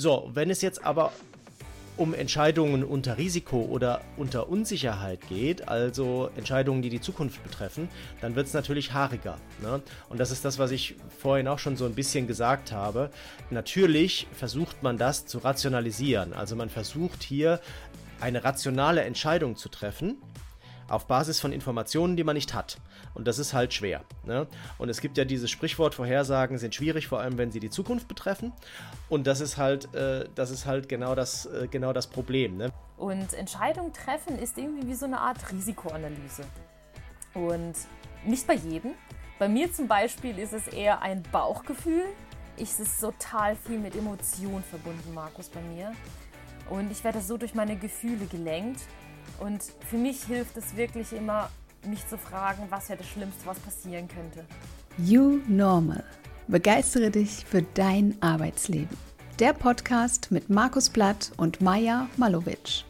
So, wenn es jetzt aber um Entscheidungen unter Risiko oder unter Unsicherheit geht, also Entscheidungen, die die Zukunft betreffen, dann wird es natürlich haariger. Ne? Und das ist das, was ich vorhin auch schon so ein bisschen gesagt habe. Natürlich versucht man das zu rationalisieren. Also man versucht hier eine rationale Entscheidung zu treffen auf Basis von Informationen, die man nicht hat. Und das ist halt schwer. Ne? Und es gibt ja dieses Sprichwort, Vorhersagen sind schwierig, vor allem wenn sie die Zukunft betreffen. Und das ist halt, äh, das ist halt genau das, äh, genau das Problem. Ne? Und Entscheidungen treffen ist irgendwie wie so eine Art Risikoanalyse. Und nicht bei jedem. Bei mir zum Beispiel ist es eher ein Bauchgefühl. Es ist total viel mit Emotionen verbunden, Markus, bei mir. Und ich werde so durch meine Gefühle gelenkt. Und für mich hilft es wirklich immer, mich zu fragen, was wäre das Schlimmste, was passieren könnte. You Normal. Begeistere dich für dein Arbeitsleben. Der Podcast mit Markus Blatt und Maja Malovic.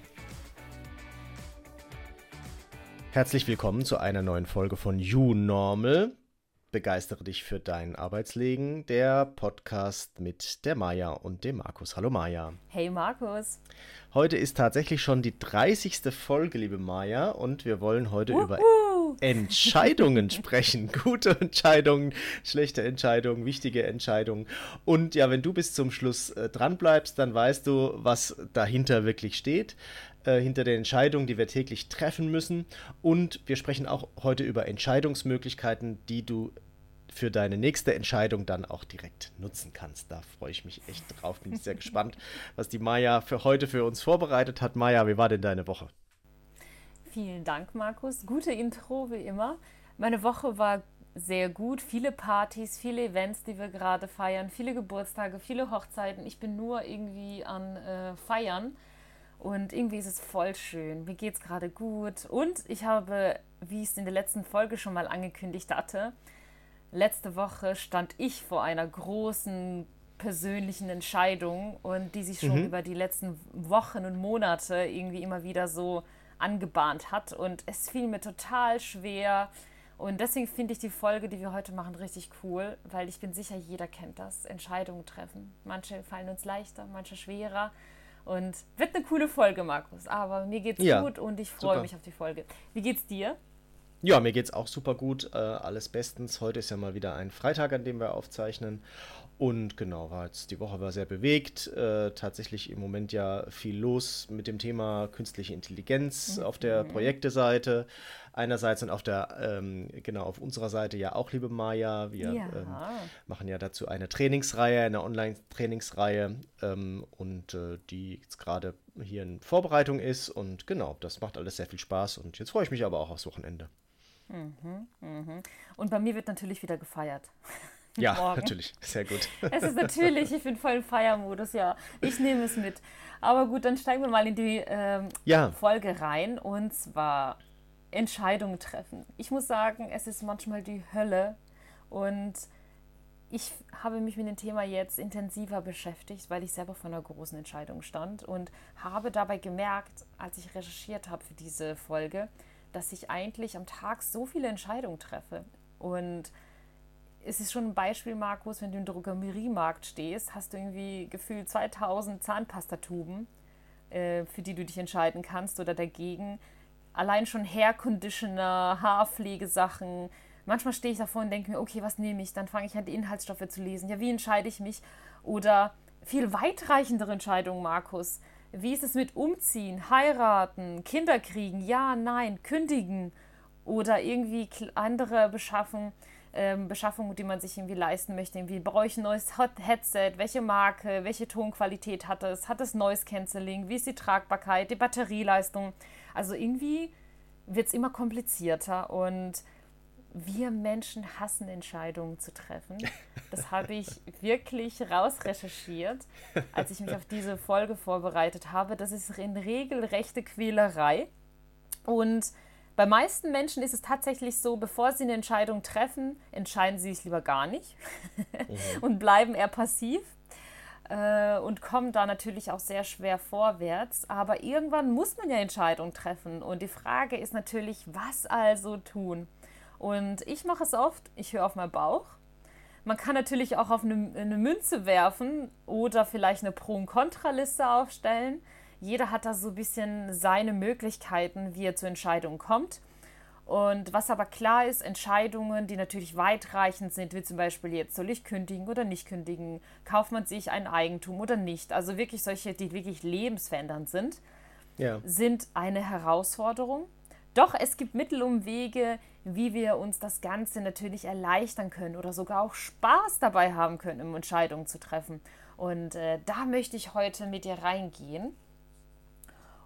Herzlich willkommen zu einer neuen Folge von You Normal. Begeistere dich für dein Arbeitsleben. Der Podcast mit der Maja und dem Markus. Hallo Maja. Hey Markus. Heute ist tatsächlich schon die 30. Folge, liebe Maja, und wir wollen heute Uhu. über Entscheidungen sprechen. Gute Entscheidungen, schlechte Entscheidungen, wichtige Entscheidungen. Und ja, wenn du bis zum Schluss äh, dran bleibst, dann weißt du, was dahinter wirklich steht äh, hinter den Entscheidungen, die wir täglich treffen müssen. Und wir sprechen auch heute über Entscheidungsmöglichkeiten, die du für deine nächste Entscheidung dann auch direkt nutzen kannst. Da freue ich mich echt drauf. Bin sehr gespannt, was die Maya für heute für uns vorbereitet hat. Maya, wie war denn deine Woche? Vielen Dank, Markus. Gute Intro wie immer. Meine Woche war sehr gut. Viele Partys, viele Events, die wir gerade feiern, viele Geburtstage, viele Hochzeiten. Ich bin nur irgendwie an äh, Feiern und irgendwie ist es voll schön. Mir geht es gerade gut. Und ich habe, wie ich es in der letzten Folge schon mal angekündigt hatte, letzte Woche stand ich vor einer großen persönlichen Entscheidung und die sich schon mhm. über die letzten Wochen und Monate irgendwie immer wieder so angebahnt hat. Und es fiel mir total schwer. Und deswegen finde ich die Folge, die wir heute machen, richtig cool, weil ich bin sicher, jeder kennt das. Entscheidungen treffen. Manche fallen uns leichter, manche schwerer. Und wird eine coole Folge, Markus. Aber mir geht's ja, gut und ich freue mich auf die Folge. Wie geht's dir? Ja, mir geht's auch super gut. Äh, alles bestens. Heute ist ja mal wieder ein Freitag, an dem wir aufzeichnen. Und genau, war jetzt die Woche war sehr bewegt. Äh, tatsächlich im Moment ja viel los mit dem Thema künstliche Intelligenz mhm. auf der Projekteseite einerseits und auf der, ähm, genau, auf unserer Seite ja auch, liebe Maja. Wir ja. ähm, machen ja dazu eine Trainingsreihe, eine Online-Trainingsreihe ähm, und äh, die jetzt gerade hier in Vorbereitung ist. Und genau, das macht alles sehr viel Spaß und jetzt freue ich mich aber auch aufs Wochenende. Mhm, mh. Und bei mir wird natürlich wieder gefeiert. Ja, morgen. natürlich. Sehr gut. Es ist natürlich, ich bin voll im Feiermodus, ja. Ich nehme es mit. Aber gut, dann steigen wir mal in die ähm, ja. Folge rein. Und zwar Entscheidungen treffen. Ich muss sagen, es ist manchmal die Hölle. Und ich habe mich mit dem Thema jetzt intensiver beschäftigt, weil ich selber vor einer großen Entscheidung stand und habe dabei gemerkt, als ich recherchiert habe für diese Folge, dass ich eigentlich am Tag so viele Entscheidungen treffe. Und es ist schon ein Beispiel, Markus, wenn du im Drogeriemarkt stehst, hast du irgendwie gefühlt 2000 Zahnpastatuben, äh, für die du dich entscheiden kannst oder dagegen. Allein schon Hair Conditioner, Haarpflegesachen. Manchmal stehe ich davor und denke mir, okay, was nehme ich? Dann fange ich an, die Inhaltsstoffe zu lesen. Ja, wie entscheide ich mich? Oder viel weitreichendere Entscheidungen, Markus. Wie ist es mit Umziehen, heiraten, Kinder kriegen? Ja, nein, kündigen oder irgendwie andere Beschaffung ähm, Beschaffung, die man sich irgendwie leisten möchte. Irgendwie brauche ich ein neues Headset, welche Marke, welche Tonqualität hat es, hat es Noise Cancelling, wie ist die Tragbarkeit, die Batterieleistung. Also irgendwie wird es immer komplizierter und wir Menschen hassen Entscheidungen zu treffen. Das habe ich wirklich rausrecherchiert, als ich mich auf diese Folge vorbereitet habe. Das ist in regelrechte Quälerei. Und bei meisten Menschen ist es tatsächlich so, bevor sie eine Entscheidung treffen, entscheiden sie sich lieber gar nicht mhm. und bleiben eher passiv äh, und kommen da natürlich auch sehr schwer vorwärts. Aber irgendwann muss man ja Entscheidungen treffen. Und die Frage ist natürlich, was also tun? Und ich mache es oft, ich höre auf meinen Bauch. Man kann natürlich auch auf eine, eine Münze werfen oder vielleicht eine Pro- und Kontraliste aufstellen. Jeder hat da so ein bisschen seine Möglichkeiten, wie er zur Entscheidung kommt. Und was aber klar ist, Entscheidungen, die natürlich weitreichend sind, wie zum Beispiel jetzt, soll ich kündigen oder nicht kündigen, kauft man sich ein Eigentum oder nicht, also wirklich solche, die wirklich lebensverändernd sind, ja. sind eine Herausforderung. Doch es gibt Mittel und Wege, wie wir uns das Ganze natürlich erleichtern können oder sogar auch Spaß dabei haben können, um Entscheidungen zu treffen. Und äh, da möchte ich heute mit dir reingehen.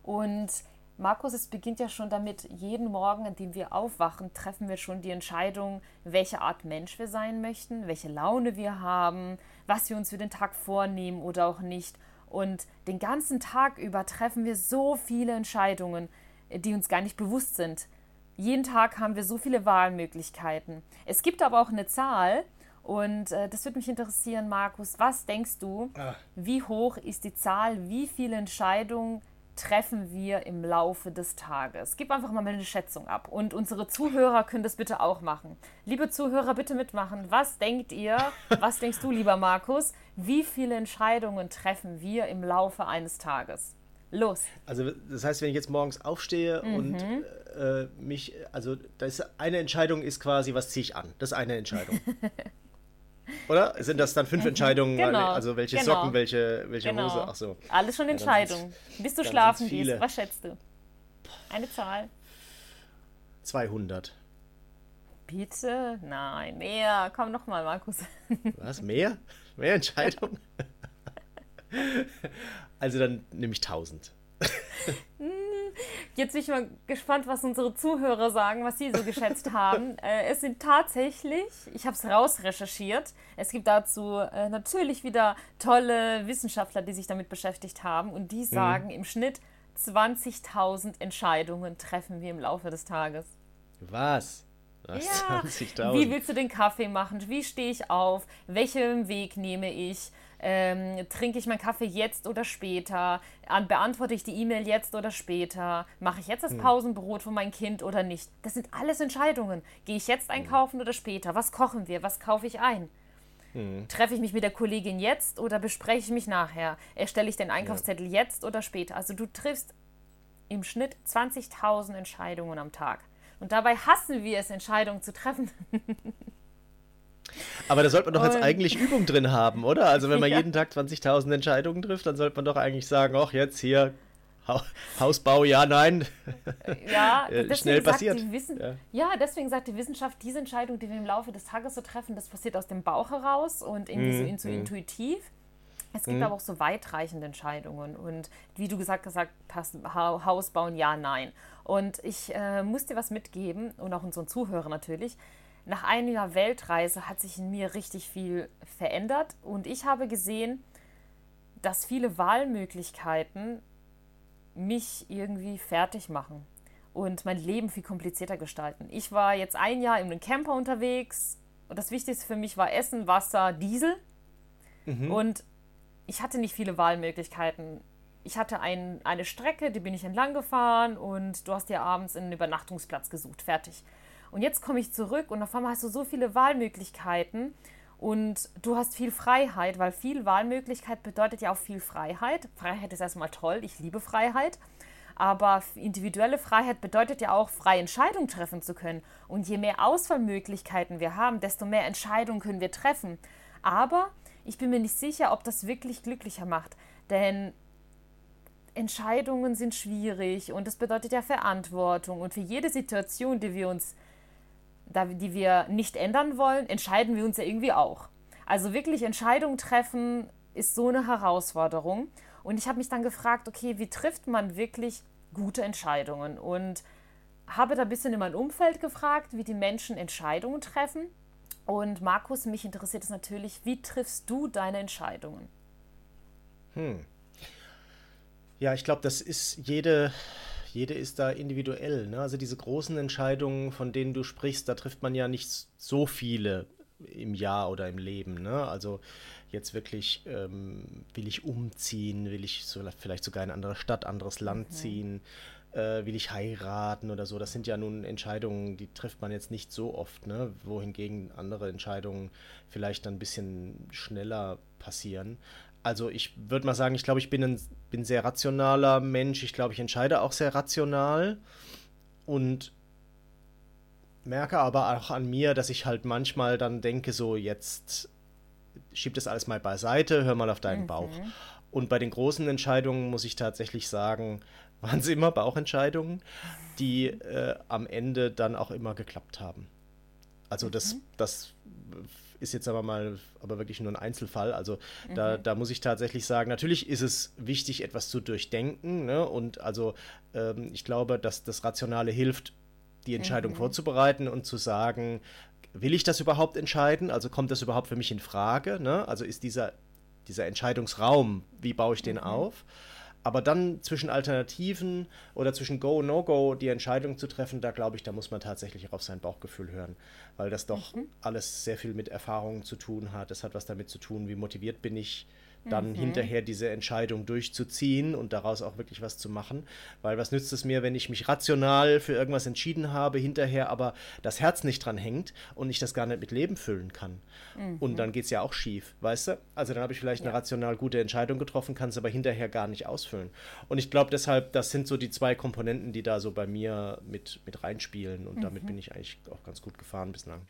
Und Markus, es beginnt ja schon damit, jeden Morgen, an dem wir aufwachen, treffen wir schon die Entscheidung, welche Art Mensch wir sein möchten, welche Laune wir haben, was wir uns für den Tag vornehmen oder auch nicht. Und den ganzen Tag über treffen wir so viele Entscheidungen, die uns gar nicht bewusst sind. Jeden Tag haben wir so viele Wahlmöglichkeiten. Es gibt aber auch eine Zahl, und äh, das würde mich interessieren, Markus. Was denkst du, Ach. wie hoch ist die Zahl, wie viele Entscheidungen treffen wir im Laufe des Tages? Gib einfach mal eine Schätzung ab. Und unsere Zuhörer können das bitte auch machen. Liebe Zuhörer, bitte mitmachen. Was denkt ihr, was denkst du, lieber Markus, wie viele Entscheidungen treffen wir im Laufe eines Tages? Los. Also das heißt, wenn ich jetzt morgens aufstehe mhm. und äh, mich, also das eine Entscheidung ist quasi, was ziehe ich an? Das ist eine Entscheidung. Oder? Sind das dann fünf Entscheidungen? Genau, also welche genau. Socken, welche, welche genau. Hose? Ach so. Alles schon Entscheidungen. Ja, Bis du schlafen gehst. Was schätzt du? Eine Zahl. 200. Bitte? Nein, mehr. Komm nochmal, Markus. Was? Mehr? Mehr Entscheidungen? also dann nehme ich 1000. Jetzt bin ich mal gespannt, was unsere Zuhörer sagen, was sie so geschätzt haben. Äh, es sind tatsächlich, ich habe es rausrecherchiert, es gibt dazu äh, natürlich wieder tolle Wissenschaftler, die sich damit beschäftigt haben und die mhm. sagen mhm. im Schnitt 20.000 Entscheidungen treffen wir im Laufe des Tages. Was? Ja. Wie willst du den Kaffee machen? Wie stehe ich auf? Welchen Weg nehme ich? Ähm, trinke ich meinen Kaffee jetzt oder später? An, beantworte ich die E-Mail jetzt oder später? Mache ich jetzt das hm. Pausenbrot für mein Kind oder nicht? Das sind alles Entscheidungen. Gehe ich jetzt hm. einkaufen oder später? Was kochen wir? Was kaufe ich ein? Hm. Treffe ich mich mit der Kollegin jetzt oder bespreche ich mich nachher? Erstelle ich den Einkaufszettel ja. jetzt oder später? Also du triffst im Schnitt 20.000 Entscheidungen am Tag. Und dabei hassen wir es, Entscheidungen zu treffen. Aber da sollte man doch jetzt eigentlich Übung drin haben, oder? Also wenn man ja. jeden Tag 20.000 Entscheidungen trifft, dann sollte man doch eigentlich sagen, ach jetzt hier Hausbau, ja, nein. Ja, äh, schnell passiert. ja. ja. deswegen sagt die Wissenschaft, diese Entscheidung, die wir im Laufe des Tages so treffen, das passiert aus dem Bauch heraus und irgendwie mm, so, mm. intuitiv. Es gibt mm. aber auch so weitreichende Entscheidungen und wie du gesagt, gesagt hast, Haus bauen, ja, nein. Und ich äh, muss dir was mitgeben und auch unseren Zuhörern natürlich nach einer Weltreise hat sich in mir richtig viel verändert und ich habe gesehen, dass viele Wahlmöglichkeiten mich irgendwie fertig machen und mein Leben viel komplizierter gestalten. Ich war jetzt ein Jahr in einem Camper unterwegs und das Wichtigste für mich war Essen, Wasser, Diesel mhm. und ich hatte nicht viele Wahlmöglichkeiten. Ich hatte ein, eine Strecke, die bin ich entlang gefahren und du hast dir abends einen Übernachtungsplatz gesucht. Fertig. Und jetzt komme ich zurück und auf einmal hast du so viele Wahlmöglichkeiten und du hast viel Freiheit, weil viel Wahlmöglichkeit bedeutet ja auch viel Freiheit. Freiheit ist erstmal toll, ich liebe Freiheit. Aber individuelle Freiheit bedeutet ja auch, freie Entscheidungen treffen zu können. Und je mehr Auswahlmöglichkeiten wir haben, desto mehr Entscheidungen können wir treffen. Aber ich bin mir nicht sicher, ob das wirklich glücklicher macht. Denn Entscheidungen sind schwierig und das bedeutet ja Verantwortung. Und für jede Situation, die wir uns die wir nicht ändern wollen, entscheiden wir uns ja irgendwie auch. Also wirklich Entscheidungen treffen ist so eine Herausforderung. Und ich habe mich dann gefragt, okay, wie trifft man wirklich gute Entscheidungen? Und habe da ein bisschen in mein Umfeld gefragt, wie die Menschen Entscheidungen treffen. Und Markus, mich interessiert es natürlich, wie triffst du deine Entscheidungen? Hm. Ja, ich glaube, das ist jede, jede ist da individuell. Ne? Also diese großen Entscheidungen, von denen du sprichst, da trifft man ja nicht so viele im Jahr oder im Leben. Ne? Also jetzt wirklich, ähm, will ich umziehen, will ich so, vielleicht sogar in eine andere Stadt, anderes Land mhm. ziehen, äh, will ich heiraten oder so. Das sind ja nun Entscheidungen, die trifft man jetzt nicht so oft, ne? wohingegen andere Entscheidungen vielleicht dann ein bisschen schneller passieren. Also ich würde mal sagen, ich glaube, ich bin ein bin sehr rationaler Mensch. Ich glaube, ich entscheide auch sehr rational und merke aber auch an mir, dass ich halt manchmal dann denke, so jetzt schieb das alles mal beiseite, hör mal auf deinen mhm. Bauch. Und bei den großen Entscheidungen muss ich tatsächlich sagen, waren es immer Bauchentscheidungen, die äh, am Ende dann auch immer geklappt haben. Also das, mhm. das ist jetzt aber mal, aber wirklich nur ein Einzelfall. Also mhm. da, da muss ich tatsächlich sagen, natürlich ist es wichtig, etwas zu durchdenken. Ne? Und also ähm, ich glaube, dass das Rationale hilft, die Entscheidung mhm. vorzubereiten und zu sagen, will ich das überhaupt entscheiden? Also kommt das überhaupt für mich in Frage? Ne? Also ist dieser, dieser Entscheidungsraum, wie baue ich den mhm. auf? Aber dann zwischen Alternativen oder zwischen Go No-Go die Entscheidung zu treffen, da glaube ich, da muss man tatsächlich auch auf sein Bauchgefühl hören, weil das doch mhm. alles sehr viel mit Erfahrungen zu tun hat. Das hat was damit zu tun, wie motiviert bin ich, dann mhm. hinterher diese Entscheidung durchzuziehen und daraus auch wirklich was zu machen. Weil was nützt es mir, wenn ich mich rational für irgendwas entschieden habe, hinterher aber das Herz nicht dran hängt und ich das gar nicht mit Leben füllen kann. Mhm. Und dann geht es ja auch schief, weißt du? Also dann habe ich vielleicht ja. eine rational gute Entscheidung getroffen, kann es aber hinterher gar nicht ausfüllen. Und ich glaube deshalb, das sind so die zwei Komponenten, die da so bei mir mit, mit reinspielen. Und mhm. damit bin ich eigentlich auch ganz gut gefahren bislang.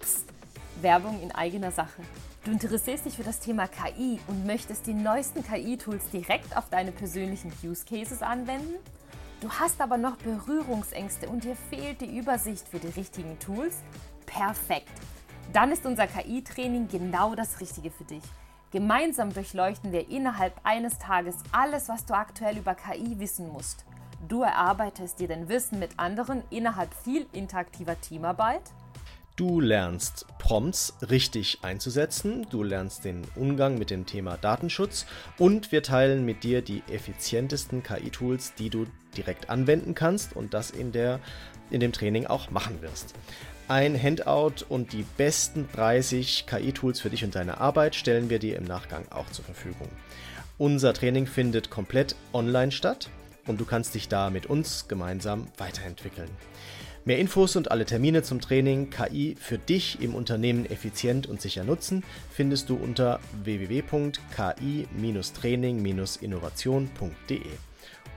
Psst. Werbung in eigener Sache. Du interessierst dich für das Thema KI und möchtest die neuesten KI-Tools direkt auf deine persönlichen Use Cases anwenden? Du hast aber noch Berührungsängste und dir fehlt die Übersicht für die richtigen Tools? Perfekt! Dann ist unser KI-Training genau das Richtige für dich. Gemeinsam durchleuchten wir innerhalb eines Tages alles, was du aktuell über KI wissen musst. Du erarbeitest dir dein Wissen mit anderen innerhalb viel interaktiver Teamarbeit Du lernst Prompts richtig einzusetzen, du lernst den Umgang mit dem Thema Datenschutz und wir teilen mit dir die effizientesten KI-Tools, die du direkt anwenden kannst und das in, der, in dem Training auch machen wirst. Ein Handout und die besten 30 KI-Tools für dich und deine Arbeit stellen wir dir im Nachgang auch zur Verfügung. Unser Training findet komplett online statt und du kannst dich da mit uns gemeinsam weiterentwickeln. Mehr Infos und alle Termine zum Training KI für dich im Unternehmen effizient und sicher nutzen findest du unter www.ki-training-innovation.de.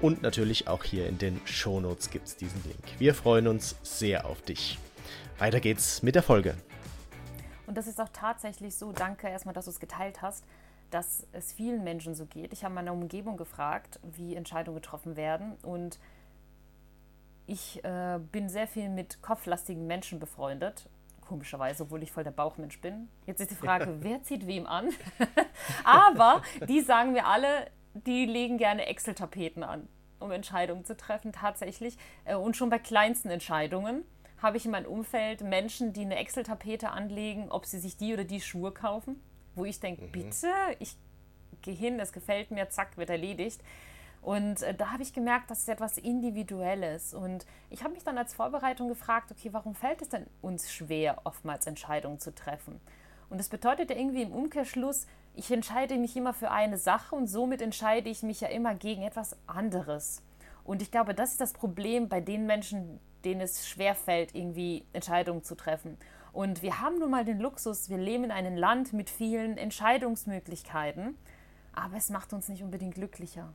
Und natürlich auch hier in den Shownotes gibt es diesen Link. Wir freuen uns sehr auf dich. Weiter geht's mit der Folge. Und das ist auch tatsächlich so, danke erstmal, dass du es geteilt hast, dass es vielen Menschen so geht. Ich habe meine Umgebung gefragt, wie Entscheidungen getroffen werden und ich äh, bin sehr viel mit kopflastigen Menschen befreundet. Komischerweise, obwohl ich voll der Bauchmensch bin. Jetzt ist die Frage, wer zieht wem an? Aber die sagen mir alle, die legen gerne Excel-Tapeten an, um Entscheidungen zu treffen, tatsächlich. Äh, und schon bei kleinsten Entscheidungen habe ich in meinem Umfeld Menschen, die eine Excel-Tapete anlegen, ob sie sich die oder die Schuhe kaufen. Wo ich denke, mhm. bitte, ich gehe hin, es gefällt mir, zack, wird erledigt. Und äh, da habe ich gemerkt, das ist etwas Individuelles. Und ich habe mich dann als Vorbereitung gefragt, okay, warum fällt es denn uns schwer, oftmals Entscheidungen zu treffen? Und das bedeutet ja irgendwie im Umkehrschluss, ich entscheide mich immer für eine Sache und somit entscheide ich mich ja immer gegen etwas anderes. Und ich glaube, das ist das Problem bei den Menschen, denen es schwerfällt, irgendwie Entscheidungen zu treffen. Und wir haben nun mal den Luxus, wir leben in einem Land mit vielen Entscheidungsmöglichkeiten, aber es macht uns nicht unbedingt glücklicher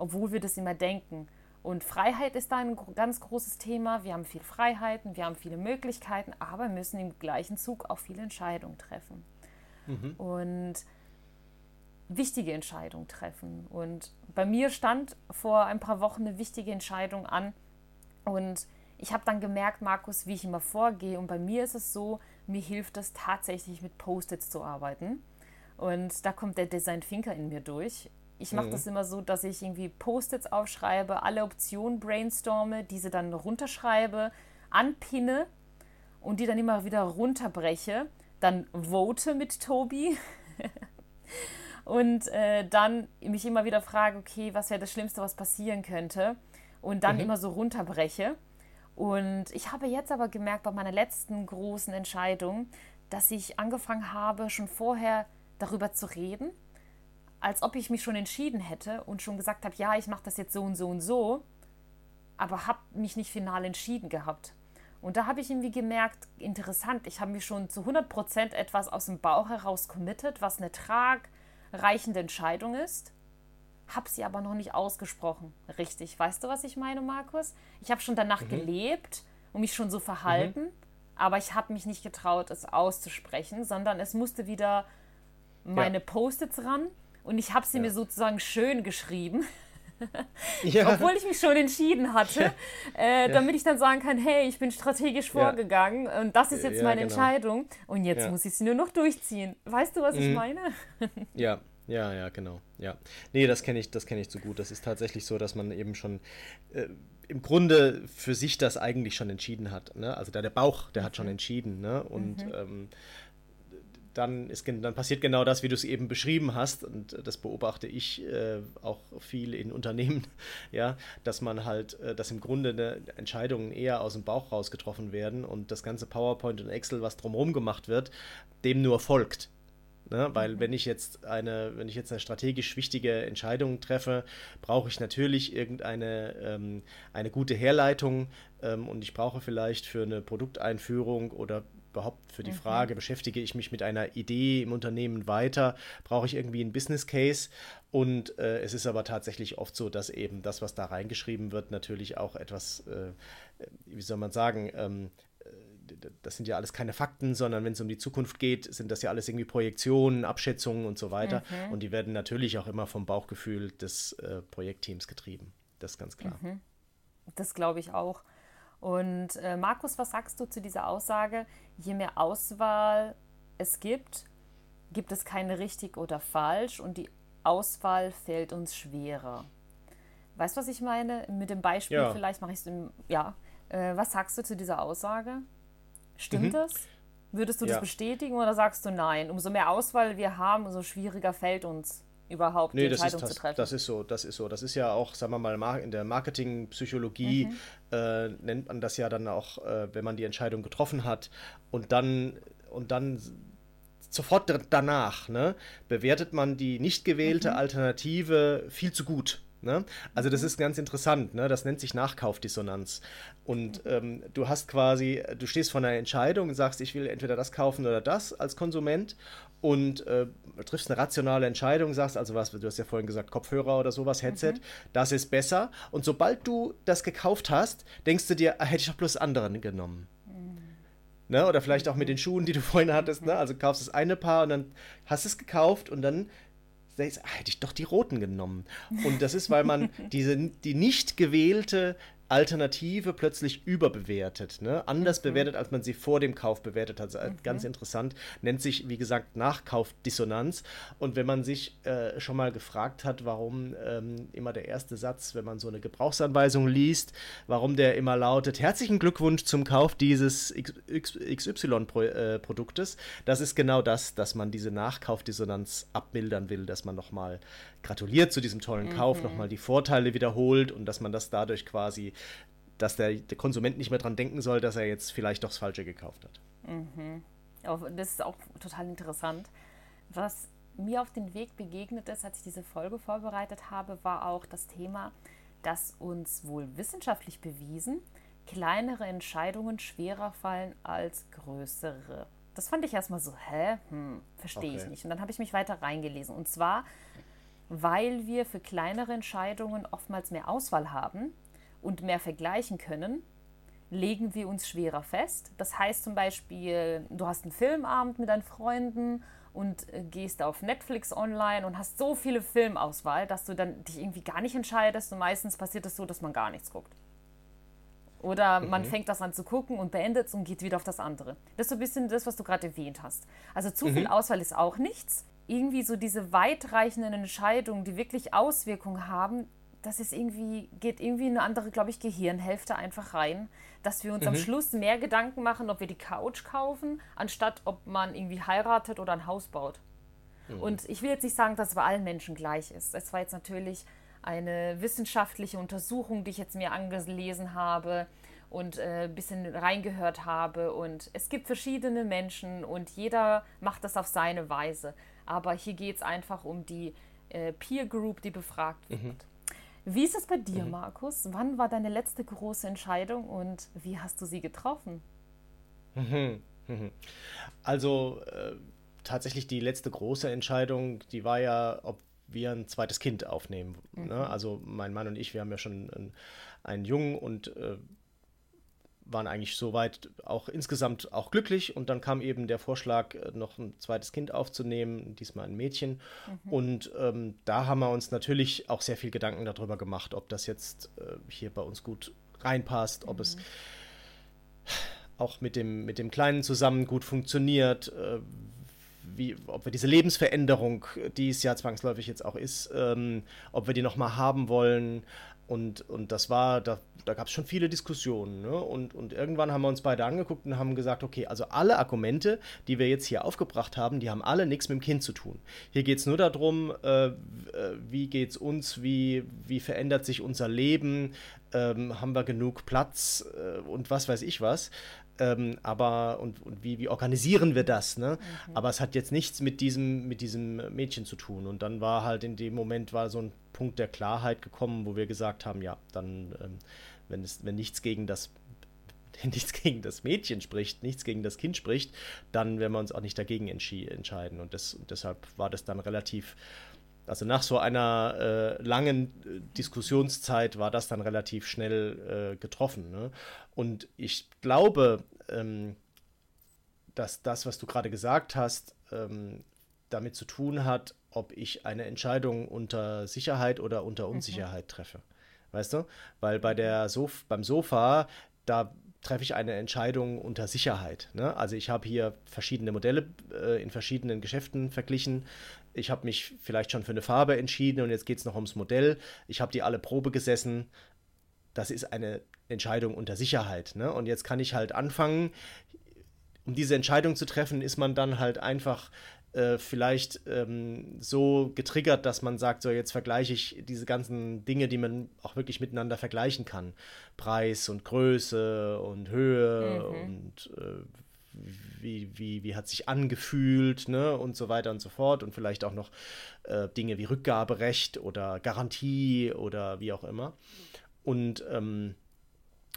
obwohl wir das immer denken. Und Freiheit ist da ein ganz großes Thema. Wir haben viel Freiheiten, wir haben viele Möglichkeiten, aber müssen im gleichen Zug auch viele Entscheidungen treffen. Mhm. Und wichtige Entscheidungen treffen. Und bei mir stand vor ein paar Wochen eine wichtige Entscheidung an. Und ich habe dann gemerkt, Markus, wie ich immer vorgehe. Und bei mir ist es so, mir hilft es tatsächlich mit Post-its zu arbeiten. Und da kommt der Design Thinker in mir durch. Ich mache mhm. das immer so, dass ich irgendwie Post-its aufschreibe, alle Optionen brainstorme, diese dann runterschreibe, anpinne und die dann immer wieder runterbreche. Dann vote mit Tobi. und äh, dann mich immer wieder frage, okay, was wäre das Schlimmste, was passieren könnte? Und dann mhm. immer so runterbreche. Und ich habe jetzt aber gemerkt bei meiner letzten großen Entscheidung, dass ich angefangen habe, schon vorher darüber zu reden als ob ich mich schon entschieden hätte und schon gesagt habe, ja, ich mache das jetzt so und so und so. aber habe mich nicht final entschieden gehabt. Und da habe ich irgendwie gemerkt, interessant, ich habe mir schon zu 100% etwas aus dem Bauch heraus committed, was eine tragreichende Entscheidung ist, habe sie aber noch nicht ausgesprochen. Richtig. Weißt du, was ich meine, Markus? Ich habe schon danach mhm. gelebt und mich schon so verhalten, mhm. aber ich habe mich nicht getraut, es auszusprechen, sondern es musste wieder meine ja. Post-its ran und ich habe sie ja. mir sozusagen schön geschrieben. ja. Obwohl ich mich schon entschieden hatte, äh, ja. damit ich dann sagen kann, hey, ich bin strategisch vorgegangen und das ist jetzt meine genau. Entscheidung und jetzt muss ich sie nur noch durchziehen. Weißt du, was mhm. ich meine? ja, ja, ja, genau. Ja. Nee, das kenne ich, das kenne ich zu gut. Das ist tatsächlich so, dass man eben schon äh, im Grunde für sich das eigentlich schon entschieden hat. Ne? Also der, der Bauch, der hat schon mhm. entschieden. Ne? Und mhm. ähm, dann, ist, dann passiert genau das, wie du es eben beschrieben hast. Und das beobachte ich äh, auch viel in Unternehmen, ja, dass man halt, äh, dass im Grunde eine Entscheidungen eher aus dem Bauch raus getroffen werden und das ganze PowerPoint und Excel, was drumherum gemacht wird, dem nur folgt. Ne? Weil wenn ich jetzt eine, wenn ich jetzt eine strategisch wichtige Entscheidung treffe, brauche ich natürlich irgendeine ähm, eine gute Herleitung ähm, und ich brauche vielleicht für eine Produkteinführung oder überhaupt für die mhm. Frage, beschäftige ich mich mit einer Idee im Unternehmen weiter, brauche ich irgendwie einen Business Case und äh, es ist aber tatsächlich oft so, dass eben das, was da reingeschrieben wird, natürlich auch etwas, äh, wie soll man sagen, ähm, äh, das sind ja alles keine Fakten, sondern wenn es um die Zukunft geht, sind das ja alles irgendwie Projektionen, Abschätzungen und so weiter. Mhm. Und die werden natürlich auch immer vom Bauchgefühl des äh, Projektteams getrieben. Das ist ganz klar. Mhm. Das glaube ich auch. Und äh, Markus, was sagst du zu dieser Aussage? Je mehr Auswahl es gibt, gibt es keine richtig oder falsch und die Auswahl fällt uns schwerer. Weißt du, was ich meine? Mit dem Beispiel, ja. vielleicht mache ich es Ja. Äh, was sagst du zu dieser Aussage? Stimmt mhm. das? Würdest du ja. das bestätigen oder sagst du nein? Umso mehr Auswahl wir haben, umso schwieriger fällt uns überhaupt nee, die Entscheidung das ist, zu treffen. Das ist so, das ist so. Das ist ja auch, sagen wir mal, in der Marketingpsychologie mhm. äh, nennt man das ja dann auch, äh, wenn man die Entscheidung getroffen hat und dann und dann sofort danach ne, bewertet man die nicht gewählte mhm. Alternative viel zu gut. Ne? Also das mhm. ist ganz interessant, ne? das nennt sich Nachkaufdissonanz. Und ähm, du hast quasi, du stehst vor einer Entscheidung und sagst, ich will entweder das kaufen oder das als Konsument und äh, triffst eine rationale Entscheidung, sagst also was, du hast ja vorhin gesagt, Kopfhörer oder sowas, Headset, mhm. das ist besser. Und sobald du das gekauft hast, denkst du dir, ah, hätte ich doch bloß anderen genommen. Mhm. Ne? Oder vielleicht auch mit den Schuhen, die du vorhin hattest, ne? also kaufst das eine Paar und dann hast es gekauft und dann denkst, ah, hätte ich doch die roten genommen. Und das ist, weil man diese, die nicht gewählte Alternative plötzlich überbewertet, ne? anders mhm. bewertet, als man sie vor dem Kauf bewertet hat. Also mhm. Ganz interessant, nennt sich, wie gesagt, Nachkaufdissonanz. Und wenn man sich äh, schon mal gefragt hat, warum ähm, immer der erste Satz, wenn man so eine Gebrauchsanweisung liest, warum der immer lautet, herzlichen Glückwunsch zum Kauf dieses XY-Produktes, äh, das ist genau das, dass man diese Nachkaufdissonanz abmildern will, dass man nochmal gratuliert zu diesem tollen Kauf, mhm. nochmal die Vorteile wiederholt und dass man das dadurch quasi, dass der, der Konsument nicht mehr dran denken soll, dass er jetzt vielleicht doch das Falsche gekauft hat. Mhm. Das ist auch total interessant. Was mir auf den Weg begegnet ist, als ich diese Folge vorbereitet habe, war auch das Thema, dass uns wohl wissenschaftlich bewiesen kleinere Entscheidungen schwerer fallen als größere. Das fand ich erstmal so, hä? Hm, verstehe okay. ich nicht. Und dann habe ich mich weiter reingelesen. Und zwar weil wir für kleinere Entscheidungen oftmals mehr Auswahl haben und mehr vergleichen können, legen wir uns schwerer fest. Das heißt zum Beispiel, du hast einen Filmabend mit deinen Freunden und äh, gehst auf Netflix online und hast so viele Filmauswahl, dass du dann dich irgendwie gar nicht entscheidest und meistens passiert es das so, dass man gar nichts guckt. Oder man mhm. fängt das an zu gucken und beendet es und geht wieder auf das andere. Das ist so ein bisschen das, was du gerade erwähnt hast. Also zu mhm. viel Auswahl ist auch nichts irgendwie so diese weitreichenden Entscheidungen, die wirklich Auswirkungen haben, das ist irgendwie, geht irgendwie in eine andere, glaube ich, Gehirnhälfte einfach rein, dass wir uns mhm. am Schluss mehr Gedanken machen, ob wir die Couch kaufen, anstatt ob man irgendwie heiratet oder ein Haus baut. Mhm. Und ich will jetzt nicht sagen, dass es bei allen Menschen gleich ist. Es war jetzt natürlich eine wissenschaftliche Untersuchung, die ich jetzt mir angelesen habe und äh, ein bisschen reingehört habe. Und es gibt verschiedene Menschen und jeder macht das auf seine Weise. Aber hier geht es einfach um die äh, Peer Group, die befragt wird. Mhm. Wie ist es bei dir, mhm. Markus? Wann war deine letzte große Entscheidung und wie hast du sie getroffen? Mhm. Mhm. Also äh, tatsächlich die letzte große Entscheidung, die war ja, ob wir ein zweites Kind aufnehmen. Ne? Mhm. Ne? Also mein Mann und ich, wir haben ja schon einen, einen Jungen und äh, waren eigentlich soweit auch insgesamt auch glücklich und dann kam eben der Vorschlag, äh, noch ein zweites Kind aufzunehmen, diesmal ein Mädchen. Mhm. Und ähm, da haben wir uns natürlich auch sehr viel Gedanken darüber gemacht, ob das jetzt äh, hier bei uns gut reinpasst, ob mhm. es auch mit dem, mit dem Kleinen zusammen gut funktioniert, äh, wie, ob wir diese Lebensveränderung, die es ja zwangsläufig jetzt auch ist, ähm, ob wir die nochmal haben wollen, und, und das war, da, da gab es schon viele Diskussionen. Ne? Und, und irgendwann haben wir uns beide angeguckt und haben gesagt, okay, also alle Argumente, die wir jetzt hier aufgebracht haben, die haben alle nichts mit dem Kind zu tun. Hier geht es nur darum, äh, äh wie geht es uns, wie, wie verändert sich unser Leben, ähm, haben wir genug Platz äh, und was weiß ich was. Ähm, aber und, und wie, wie organisieren wir das? Ne? Mhm. Aber es hat jetzt nichts mit diesem, mit diesem Mädchen zu tun. Und dann war halt in dem Moment war so ein Punkt der Klarheit gekommen, wo wir gesagt haben, ja, dann, ähm, wenn es, wenn nichts gegen das nichts gegen das Mädchen spricht, nichts gegen das Kind spricht, dann werden wir uns auch nicht dagegen entscheiden. Und das, deshalb war das dann relativ also nach so einer äh, langen äh, Diskussionszeit war das dann relativ schnell äh, getroffen. Ne? Und ich glaube, ähm, dass das, was du gerade gesagt hast, ähm, damit zu tun hat, ob ich eine Entscheidung unter Sicherheit oder unter mhm. Unsicherheit mhm. treffe. Weißt du? Weil bei der Sof beim Sofa, da treffe ich eine Entscheidung unter Sicherheit. Ne? Also ich habe hier verschiedene Modelle äh, in verschiedenen Geschäften verglichen. Ich habe mich vielleicht schon für eine Farbe entschieden und jetzt geht es noch ums Modell. Ich habe die alle Probe gesessen. Das ist eine Entscheidung unter Sicherheit. Ne? Und jetzt kann ich halt anfangen, um diese Entscheidung zu treffen, ist man dann halt einfach äh, vielleicht ähm, so getriggert, dass man sagt, so jetzt vergleiche ich diese ganzen Dinge, die man auch wirklich miteinander vergleichen kann. Preis und Größe und Höhe mhm. und äh, wie, wie, wie hat sich angefühlt, ne, und so weiter und so fort. Und vielleicht auch noch äh, Dinge wie Rückgaberecht oder Garantie oder wie auch immer. Und ähm,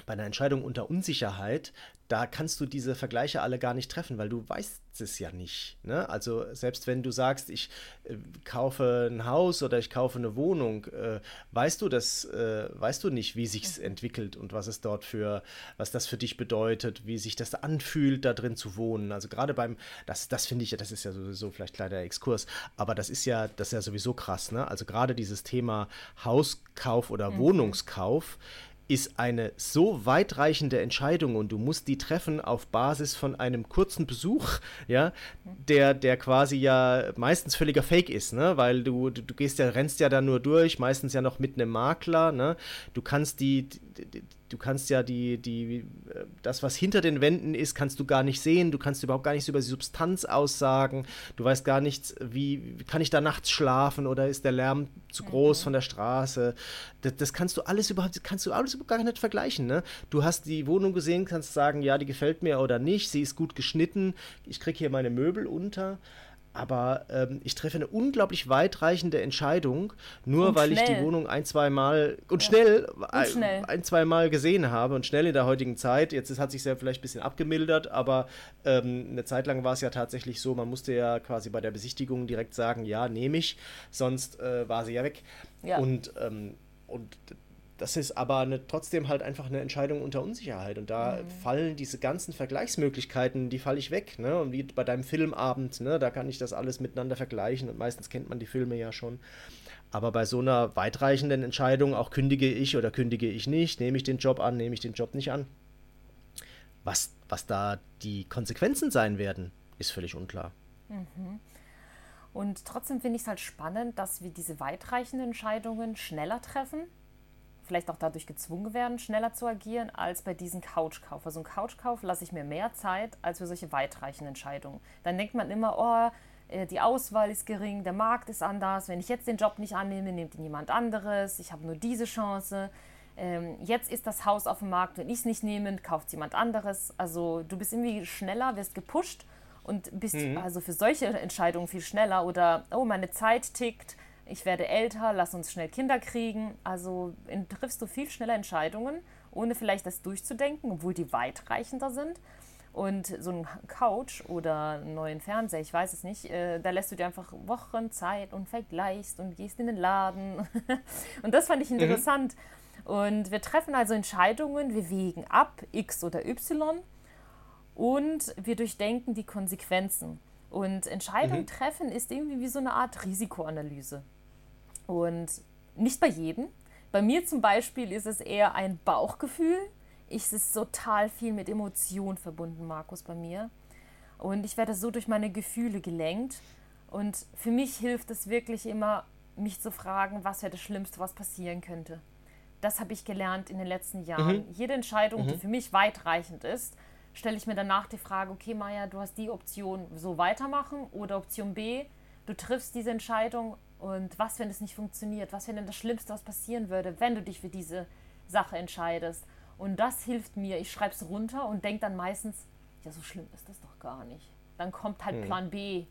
bei einer Entscheidung unter Unsicherheit, da kannst du diese Vergleiche alle gar nicht treffen, weil du weißt es ja nicht. Ne? Also selbst wenn du sagst, ich äh, kaufe ein Haus oder ich kaufe eine Wohnung, äh, weißt du das, äh, weißt du nicht, wie sich's entwickelt und was es dort für, was das für dich bedeutet, wie sich das anfühlt, da drin zu wohnen. Also gerade beim, das, das finde ich ja, das ist ja sowieso vielleicht kleiner Exkurs, aber das ist ja, das ist ja sowieso krass. Ne? Also gerade dieses Thema Hauskauf oder mhm. Wohnungskauf ist eine so weitreichende Entscheidung und du musst die treffen auf Basis von einem kurzen Besuch, ja, der, der quasi ja meistens völliger Fake ist, ne? Weil du, du, du gehst ja, rennst ja da nur durch, meistens ja noch mit einem Makler, ne? Du kannst die, die du kannst ja die, die, das, was hinter den Wänden ist, kannst du gar nicht sehen. Du kannst überhaupt gar nichts über die Substanz aussagen. Du weißt gar nichts, wie, kann ich da nachts schlafen oder ist der Lärm zu groß mhm. von der Straße. Das, das, kannst du alles überhaupt, kannst du alles gar nicht vergleichen. Ne? Du hast die Wohnung gesehen, kannst sagen, ja, die gefällt mir oder nicht. Sie ist gut geschnitten. Ich kriege hier meine Möbel unter aber ähm, ich treffe eine unglaublich weitreichende Entscheidung, nur und weil schnell. ich die Wohnung ein, zwei Mal und, ja. schnell, und ein, schnell ein, zwei Mal gesehen habe und schnell in der heutigen Zeit. Jetzt hat sich ja vielleicht ein bisschen abgemildert, aber ähm, eine Zeit lang war es ja tatsächlich so, man musste ja quasi bei der Besichtigung direkt sagen, ja, nehme ich, sonst äh, war sie ja weg. Ja. Und, ähm, und das ist aber eine, trotzdem halt einfach eine Entscheidung unter Unsicherheit. Und da mhm. fallen diese ganzen Vergleichsmöglichkeiten, die falle ich weg. Ne? Und wie bei deinem Filmabend, ne? da kann ich das alles miteinander vergleichen. Und meistens kennt man die Filme ja schon. Aber bei so einer weitreichenden Entscheidung, auch kündige ich oder kündige ich nicht, nehme ich den Job an, nehme ich den Job nicht an. Was, was da die Konsequenzen sein werden, ist völlig unklar. Mhm. Und trotzdem finde ich es halt spannend, dass wir diese weitreichenden Entscheidungen schneller treffen vielleicht auch dadurch gezwungen werden, schneller zu agieren, als bei diesem Couchkauf. Also ein Couchkauf lasse ich mir mehr Zeit als für solche weitreichenden Entscheidungen. Dann denkt man immer, oh, äh, die Auswahl ist gering, der Markt ist anders, wenn ich jetzt den Job nicht annehme, nimmt ihn jemand anderes, ich habe nur diese Chance. Ähm, jetzt ist das Haus auf dem Markt, wenn ich es nicht nehme, kauft es jemand anderes. Also du bist irgendwie schneller, wirst gepusht und bist mhm. also für solche Entscheidungen viel schneller oder oh, meine Zeit tickt, ich werde älter, lass uns schnell Kinder kriegen. Also triffst du viel schneller Entscheidungen, ohne vielleicht das durchzudenken, obwohl die weitreichender sind. Und so ein Couch oder einen neuen Fernseher, ich weiß es nicht, äh, da lässt du dir einfach Wochen Zeit und vergleichst und gehst in den Laden. und das fand ich mhm. interessant. Mhm. Und wir treffen also Entscheidungen, wir wägen ab, X oder Y, und wir durchdenken die Konsequenzen. Und Entscheidungen mhm. treffen ist irgendwie wie so eine Art Risikoanalyse. Und nicht bei jedem. Bei mir zum Beispiel ist es eher ein Bauchgefühl ich, es ist total viel mit Emotionen verbunden, Markus, bei mir. Und ich werde so durch meine Gefühle gelenkt. Und für mich hilft es wirklich immer, mich zu fragen, was wäre das Schlimmste, was passieren könnte. Das habe ich gelernt in den letzten Jahren. Mhm. Jede Entscheidung, mhm. die für mich weitreichend ist, stelle ich mir danach die Frage, okay, Maja, du hast die Option so weitermachen oder Option B, du triffst diese Entscheidung und was, wenn es nicht funktioniert? Was wäre denn das Schlimmste, was passieren würde, wenn du dich für diese Sache entscheidest? Und das hilft mir. Ich schreibe es runter und denke dann meistens, ja, so schlimm ist das doch gar nicht. Dann kommt halt hm. Plan B.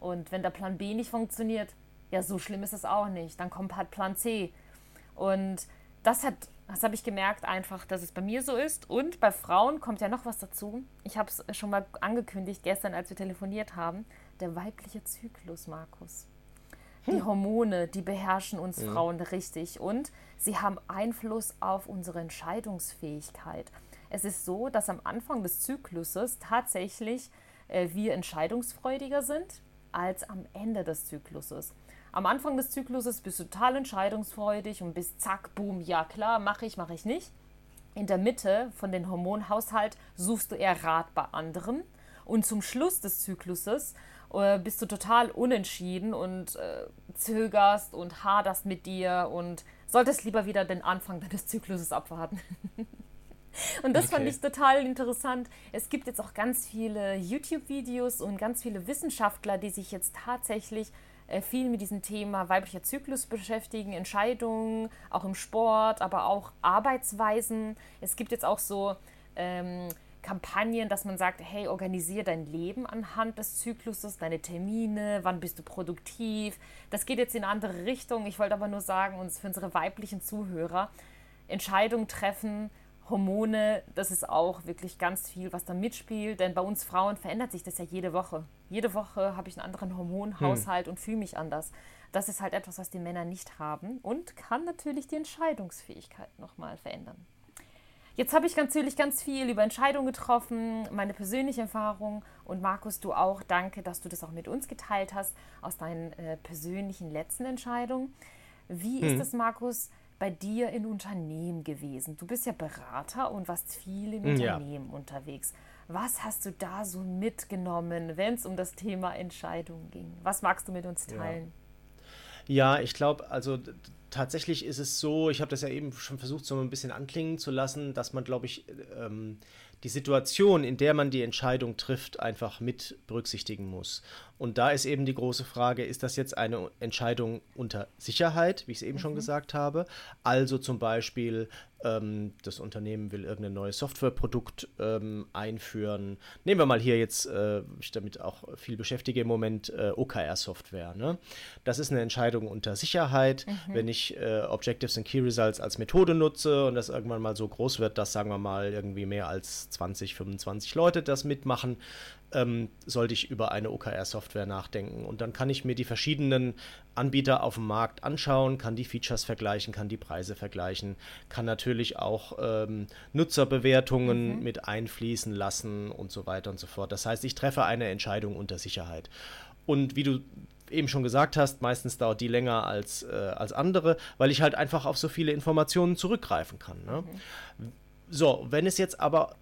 Und wenn der Plan B nicht funktioniert, ja, so schlimm ist es auch nicht. Dann kommt halt Plan C. Und das hat, das habe ich gemerkt einfach, dass es bei mir so ist. Und bei Frauen kommt ja noch was dazu. Ich habe es schon mal angekündigt gestern, als wir telefoniert haben. Der weibliche Zyklus, Markus. Die hm. Hormone, die beherrschen uns ja. Frauen richtig und sie haben Einfluss auf unsere Entscheidungsfähigkeit. Es ist so, dass am Anfang des Zykluses tatsächlich äh, wir entscheidungsfreudiger sind als am Ende des Zykluses. Am Anfang des Zykluses bist du total entscheidungsfreudig und bist zack, boom, ja klar, mache ich, mache ich nicht. In der Mitte von dem Hormonhaushalt suchst du eher Rat bei anderen. Und zum Schluss des Zykluses oder bist du total unentschieden und äh, zögerst und haderst mit dir und solltest lieber wieder den Anfang deines Zykluses abwarten. und das okay. fand ich total interessant. Es gibt jetzt auch ganz viele YouTube-Videos und ganz viele Wissenschaftler, die sich jetzt tatsächlich äh, viel mit diesem Thema weiblicher Zyklus beschäftigen, Entscheidungen, auch im Sport, aber auch Arbeitsweisen. Es gibt jetzt auch so ähm, Kampagnen, dass man sagt, hey, organisiere dein Leben anhand des Zykluses, deine Termine, wann bist du produktiv. Das geht jetzt in eine andere Richtung. Ich wollte aber nur sagen, uns für unsere weiblichen Zuhörer, Entscheidungen treffen, Hormone, das ist auch wirklich ganz viel, was da mitspielt. Denn bei uns Frauen verändert sich das ja jede Woche. Jede Woche habe ich einen anderen Hormonhaushalt hm. und fühle mich anders. Das ist halt etwas, was die Männer nicht haben und kann natürlich die Entscheidungsfähigkeit nochmal verändern. Jetzt habe ich natürlich ganz viel über Entscheidungen getroffen, meine persönliche Erfahrung und Markus, du auch. Danke, dass du das auch mit uns geteilt hast aus deinen äh, persönlichen letzten Entscheidungen. Wie hm. ist es, Markus, bei dir in Unternehmen gewesen? Du bist ja Berater und warst viel in Unternehmen ja. unterwegs. Was hast du da so mitgenommen, wenn es um das Thema Entscheidungen ging? Was magst du mit uns teilen? Ja, ja ich glaube, also tatsächlich ist es so, ich habe das ja eben schon versucht, so ein bisschen anklingen zu lassen, dass man, glaube ich, ähm, die Situation, in der man die Entscheidung trifft, einfach mit berücksichtigen muss. Und da ist eben die große Frage, ist das jetzt eine Entscheidung unter Sicherheit, wie ich es eben mhm. schon gesagt habe? Also zum Beispiel, ähm, das Unternehmen will irgendein neues Softwareprodukt ähm, einführen. Nehmen wir mal hier jetzt, äh, ich damit auch viel beschäftige im Moment, äh, OKR-Software. Ne? Das ist eine Entscheidung unter Sicherheit. Mhm. Wenn ich äh, Objectives and Key Results als Methode nutze und das irgendwann mal so groß wird, dass, sagen wir mal, irgendwie mehr als 20, 25 Leute das mitmachen, ähm, sollte ich über eine OKR-Software nachdenken. Und dann kann ich mir die verschiedenen Anbieter auf dem Markt anschauen, kann die Features vergleichen, kann die Preise vergleichen, kann natürlich auch ähm, Nutzerbewertungen mhm. mit einfließen lassen und so weiter und so fort. Das heißt, ich treffe eine Entscheidung unter Sicherheit. Und wie du eben schon gesagt hast, meistens dauert die länger als, äh, als andere, weil ich halt einfach auf so viele Informationen zurückgreifen kann. Ne? Mhm. So, wenn es jetzt aber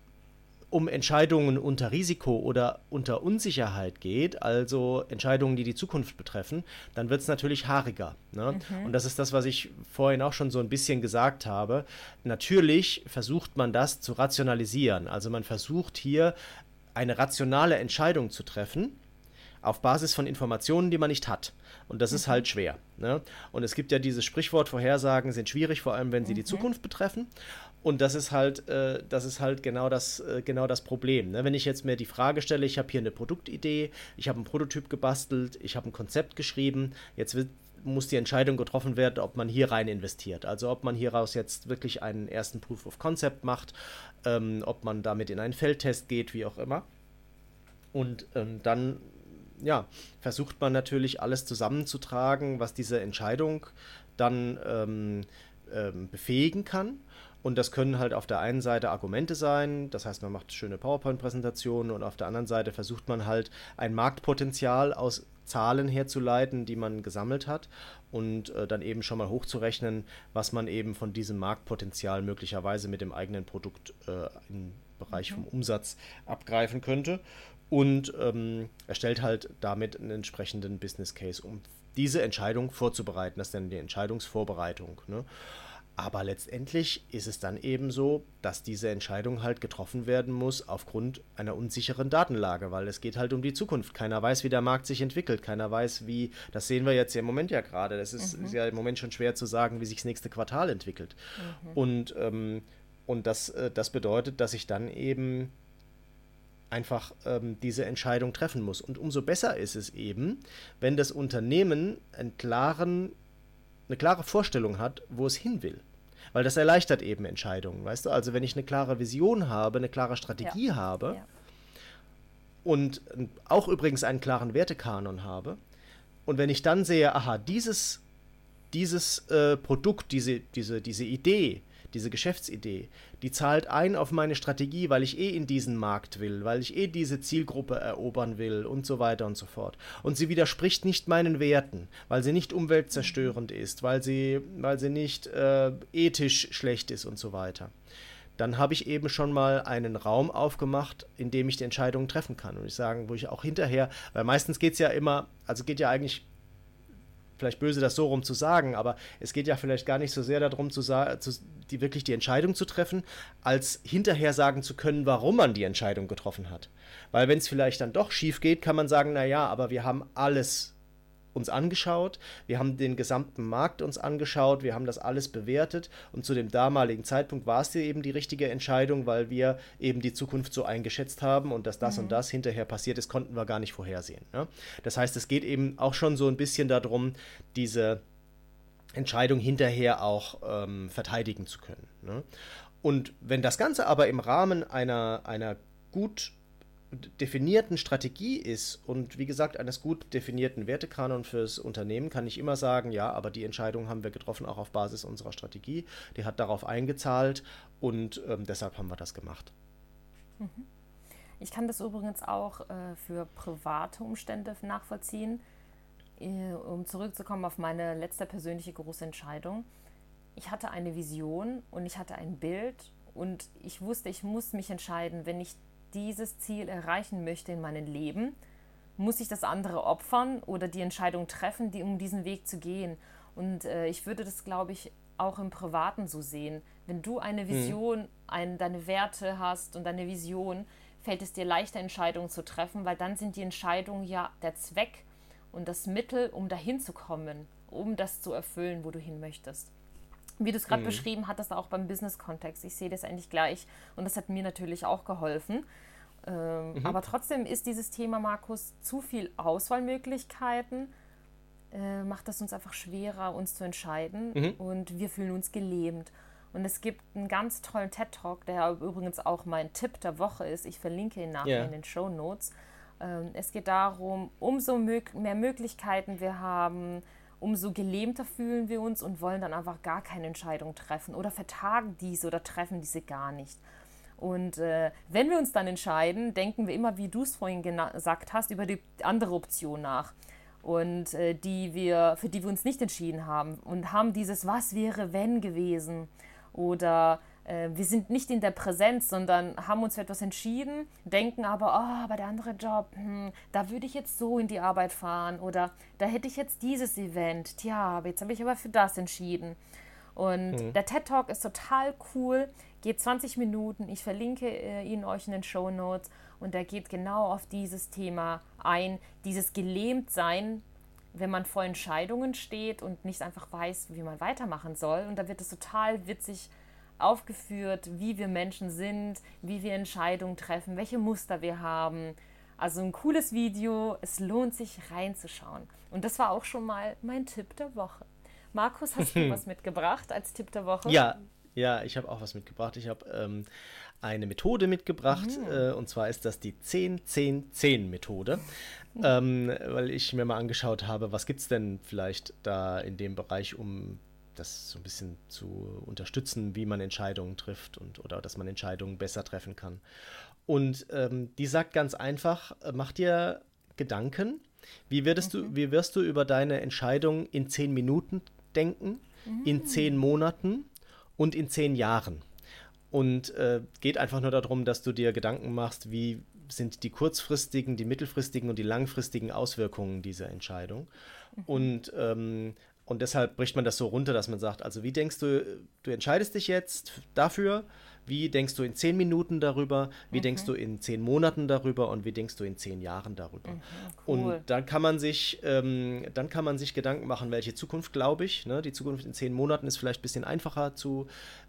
um Entscheidungen unter Risiko oder unter Unsicherheit geht, also Entscheidungen, die die Zukunft betreffen, dann wird es natürlich haariger. Ne? Mhm. Und das ist das, was ich vorhin auch schon so ein bisschen gesagt habe. Natürlich versucht man das zu rationalisieren. Also man versucht hier eine rationale Entscheidung zu treffen auf Basis von Informationen, die man nicht hat. Und das mhm. ist halt schwer. Ne? Und es gibt ja dieses Sprichwort, Vorhersagen sind schwierig, vor allem wenn sie mhm. die Zukunft betreffen. Und das ist halt, äh, das ist halt genau das, äh, genau das Problem. Ne? Wenn ich jetzt mir die Frage stelle, ich habe hier eine Produktidee, ich habe einen Prototyp gebastelt, ich habe ein Konzept geschrieben, jetzt wird muss die Entscheidung getroffen werden, ob man hier rein investiert. Also ob man hieraus jetzt wirklich einen ersten Proof of Concept macht, ähm, ob man damit in einen Feldtest geht, wie auch immer. Und ähm, dann ja, versucht man natürlich alles zusammenzutragen, was diese Entscheidung dann ähm, ähm, befähigen kann. Und das können halt auf der einen Seite Argumente sein, das heißt, man macht schöne PowerPoint-Präsentationen und auf der anderen Seite versucht man halt ein Marktpotenzial aus Zahlen herzuleiten, die man gesammelt hat und äh, dann eben schon mal hochzurechnen, was man eben von diesem Marktpotenzial möglicherweise mit dem eigenen Produkt äh, im Bereich vom mhm. Umsatz abgreifen könnte und ähm, erstellt halt damit einen entsprechenden Business Case, um diese Entscheidung vorzubereiten. Das ist dann die Entscheidungsvorbereitung. Ne? Aber letztendlich ist es dann eben so, dass diese Entscheidung halt getroffen werden muss aufgrund einer unsicheren Datenlage, weil es geht halt um die Zukunft. Keiner weiß, wie der Markt sich entwickelt. Keiner weiß, wie, das sehen wir jetzt im Moment ja gerade. Es ist, mhm. ist, ja im Moment schon schwer zu sagen, wie sich das nächste Quartal entwickelt. Mhm. Und, ähm, und das, äh, das bedeutet, dass ich dann eben einfach ähm, diese Entscheidung treffen muss. Und umso besser ist es eben, wenn das Unternehmen einen klaren, eine klare Vorstellung hat, wo es hin will. Weil das erleichtert eben Entscheidungen, weißt du? Also wenn ich eine klare Vision habe, eine klare Strategie ja. habe ja. und auch übrigens einen klaren Wertekanon habe, und wenn ich dann sehe, aha, dieses, dieses äh, Produkt, diese, diese, diese Idee, diese Geschäftsidee, die zahlt ein auf meine Strategie, weil ich eh in diesen Markt will, weil ich eh diese Zielgruppe erobern will und so weiter und so fort. Und sie widerspricht nicht meinen Werten, weil sie nicht umweltzerstörend ist, weil sie, weil sie nicht äh, ethisch schlecht ist und so weiter. Dann habe ich eben schon mal einen Raum aufgemacht, in dem ich die Entscheidungen treffen kann. Und ich sagen, wo ich auch hinterher, weil meistens geht es ja immer, also geht ja eigentlich vielleicht böse, das so rum zu sagen, aber es geht ja vielleicht gar nicht so sehr darum, zu, zu die, wirklich die Entscheidung zu treffen, als hinterher sagen zu können, warum man die Entscheidung getroffen hat. Weil wenn es vielleicht dann doch schief geht, kann man sagen, naja, aber wir haben alles uns angeschaut, wir haben den gesamten Markt uns angeschaut, wir haben das alles bewertet und zu dem damaligen Zeitpunkt war es eben die richtige Entscheidung, weil wir eben die Zukunft so eingeschätzt haben und dass das mhm. und das hinterher passiert ist, konnten wir gar nicht vorhersehen. Ne? Das heißt, es geht eben auch schon so ein bisschen darum, diese Entscheidung hinterher auch ähm, verteidigen zu können. Ne? Und wenn das Ganze aber im Rahmen einer, einer gut definierten Strategie ist und wie gesagt eines gut definierten Wertekanon fürs Unternehmen, kann ich immer sagen, ja, aber die Entscheidung haben wir getroffen auch auf Basis unserer Strategie. Die hat darauf eingezahlt und ähm, deshalb haben wir das gemacht. Mhm. Ich kann das übrigens auch äh, für private Umstände nachvollziehen. Äh, um zurückzukommen auf meine letzte persönliche große Entscheidung. Ich hatte eine Vision und ich hatte ein Bild und ich wusste, ich muss mich entscheiden, wenn ich dieses Ziel erreichen möchte in meinem Leben, muss ich das andere opfern oder die Entscheidung treffen, die, um diesen Weg zu gehen. Und äh, ich würde das, glaube ich, auch im Privaten so sehen. Wenn du eine mhm. Vision, mhm. ein, deine Werte hast und deine Vision, fällt es dir leichter, Entscheidungen zu treffen, weil dann sind die Entscheidungen ja der Zweck und das Mittel, um dahin zu kommen, um das zu erfüllen, wo du hin möchtest. Wie du es gerade mhm. beschrieben hattest, auch beim Business-Kontext. Ich sehe das eigentlich gleich und das hat mir natürlich auch geholfen. Ähm, mhm. Aber trotzdem ist dieses Thema, Markus, zu viel Auswahlmöglichkeiten, äh, macht es uns einfach schwerer, uns zu entscheiden mhm. und wir fühlen uns gelähmt. Und es gibt einen ganz tollen TED-Talk, der übrigens auch mein Tipp der Woche ist. Ich verlinke ihn nachher yeah. in den Show Notes. Ähm, es geht darum, umso mehr Möglichkeiten wir haben, umso gelähmter fühlen wir uns und wollen dann einfach gar keine Entscheidung treffen oder vertagen diese oder treffen diese gar nicht. Und äh, wenn wir uns dann entscheiden, denken wir immer, wie du es vorhin gesagt hast, über die andere Option nach. Und äh, die wir, für die wir uns nicht entschieden haben. Und haben dieses Was wäre, wenn gewesen. Oder äh, wir sind nicht in der Präsenz, sondern haben uns für etwas entschieden, denken aber, oh, aber der andere Job, hm, da würde ich jetzt so in die Arbeit fahren oder da hätte ich jetzt dieses Event. Tja, aber jetzt habe ich aber für das entschieden. Und mhm. der TED Talk ist total cool, geht 20 Minuten. Ich verlinke äh, ihn euch in den Show Notes und der geht genau auf dieses Thema ein, dieses Gelähmtsein, wenn man vor Entscheidungen steht und nicht einfach weiß, wie man weitermachen soll. Und da wird es total witzig aufgeführt, wie wir Menschen sind, wie wir Entscheidungen treffen, welche Muster wir haben Also ein cooles Video, es lohnt sich reinzuschauen. Und das war auch schon mal mein Tipp der Woche. Markus, hast du was mitgebracht als Tipp der Woche? Ja, ja, ich habe auch was mitgebracht. Ich habe ähm, eine Methode mitgebracht mhm. äh, und zwar ist das die 10-10-10-Methode, mhm. ähm, weil ich mir mal angeschaut habe, was gibt es denn vielleicht da in dem Bereich, um das so ein bisschen zu unterstützen, wie man Entscheidungen trifft und oder dass man Entscheidungen besser treffen kann. Und ähm, die sagt ganz einfach, äh, mach dir Gedanken, wie, würdest okay. du, wie wirst du über deine Entscheidung in zehn Minuten denken, mhm. in zehn Monaten und in zehn Jahren? Und äh, geht einfach nur darum, dass du dir Gedanken machst, wie sind die kurzfristigen, die mittelfristigen und die langfristigen Auswirkungen dieser Entscheidung. Mhm. Und, ähm, und deshalb bricht man das so runter, dass man sagt, also wie denkst du, du entscheidest dich jetzt dafür, wie denkst du in zehn Minuten darüber? Wie mhm. denkst du in zehn Monaten darüber? Und wie denkst du in zehn Jahren darüber? Mhm, cool. Und dann kann man sich, ähm, dann kann man sich Gedanken machen, welche Zukunft glaube ich. Ne? Die Zukunft in zehn Monaten ist vielleicht ein bisschen einfacher zu,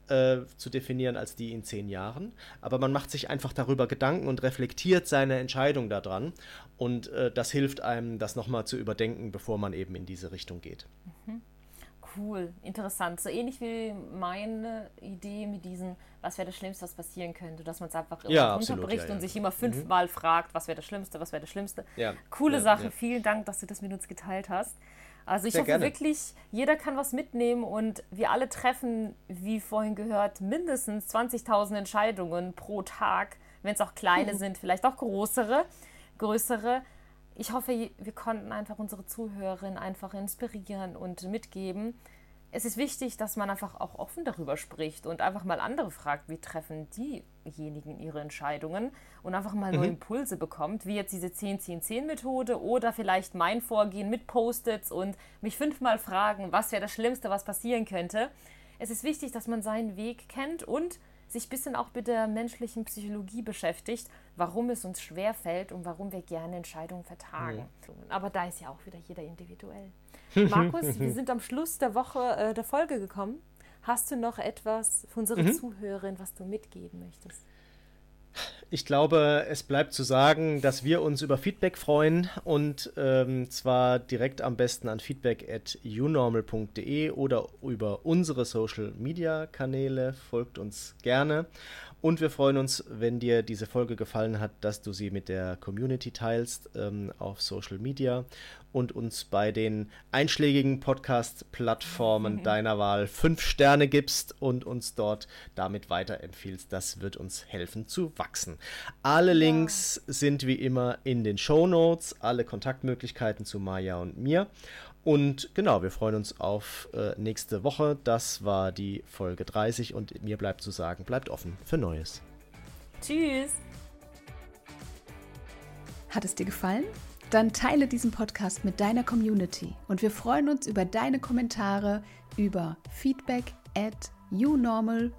äh, zu definieren als die in zehn Jahren. Aber man macht sich einfach darüber Gedanken und reflektiert seine Entscheidung daran. Und äh, das hilft einem, das nochmal zu überdenken, bevor man eben in diese Richtung geht. Mhm. Cool, interessant. So ähnlich wie meine Idee mit diesen, was wäre das Schlimmste, was passieren könnte, dass man es einfach ja, runterbricht ja, ja. und sich immer fünfmal mhm. fragt, was wäre das Schlimmste, was wäre das Schlimmste. Coole Sache, vielen Dank, dass du das mit uns geteilt hast. Also ich Sehr hoffe gerne. wirklich, jeder kann was mitnehmen und wir alle treffen, wie vorhin gehört, mindestens 20.000 Entscheidungen pro Tag, wenn es auch kleine mhm. sind, vielleicht auch größere, größere ich hoffe, wir konnten einfach unsere Zuhörerinnen einfach inspirieren und mitgeben. Es ist wichtig, dass man einfach auch offen darüber spricht und einfach mal andere fragt, wie treffen diejenigen ihre Entscheidungen und einfach mal neue mhm. Impulse bekommt, wie jetzt diese 10-10-10-Methode oder vielleicht mein Vorgehen mit Post-its und mich fünfmal fragen, was wäre das Schlimmste, was passieren könnte. Es ist wichtig, dass man seinen Weg kennt und sich ein bisschen auch mit der menschlichen Psychologie beschäftigt, warum es uns schwerfällt und warum wir gerne Entscheidungen vertagen. Mhm. Aber da ist ja auch wieder jeder individuell. Markus, wir sind am Schluss der Woche äh, der Folge gekommen. Hast du noch etwas für unsere mhm. Zuhörerinnen, was du mitgeben möchtest? Ich glaube, es bleibt zu sagen, dass wir uns über Feedback freuen und ähm, zwar direkt am besten an feedback at unormal.de oder über unsere Social Media Kanäle. Folgt uns gerne. Und wir freuen uns, wenn dir diese Folge gefallen hat, dass du sie mit der Community teilst ähm, auf Social Media und uns bei den einschlägigen Podcast-Plattformen mhm. deiner Wahl fünf Sterne gibst und uns dort damit weiterempfiehlst. Das wird uns helfen zu wachsen. Alle Links ja. sind wie immer in den Show Notes, alle Kontaktmöglichkeiten zu Maya und mir. Und genau, wir freuen uns auf äh, nächste Woche. Das war die Folge 30 und mir bleibt zu sagen, bleibt offen für Neues. Tschüss. Hat es dir gefallen? Dann teile diesen Podcast mit deiner Community und wir freuen uns über deine Kommentare über feedback at unormal.de.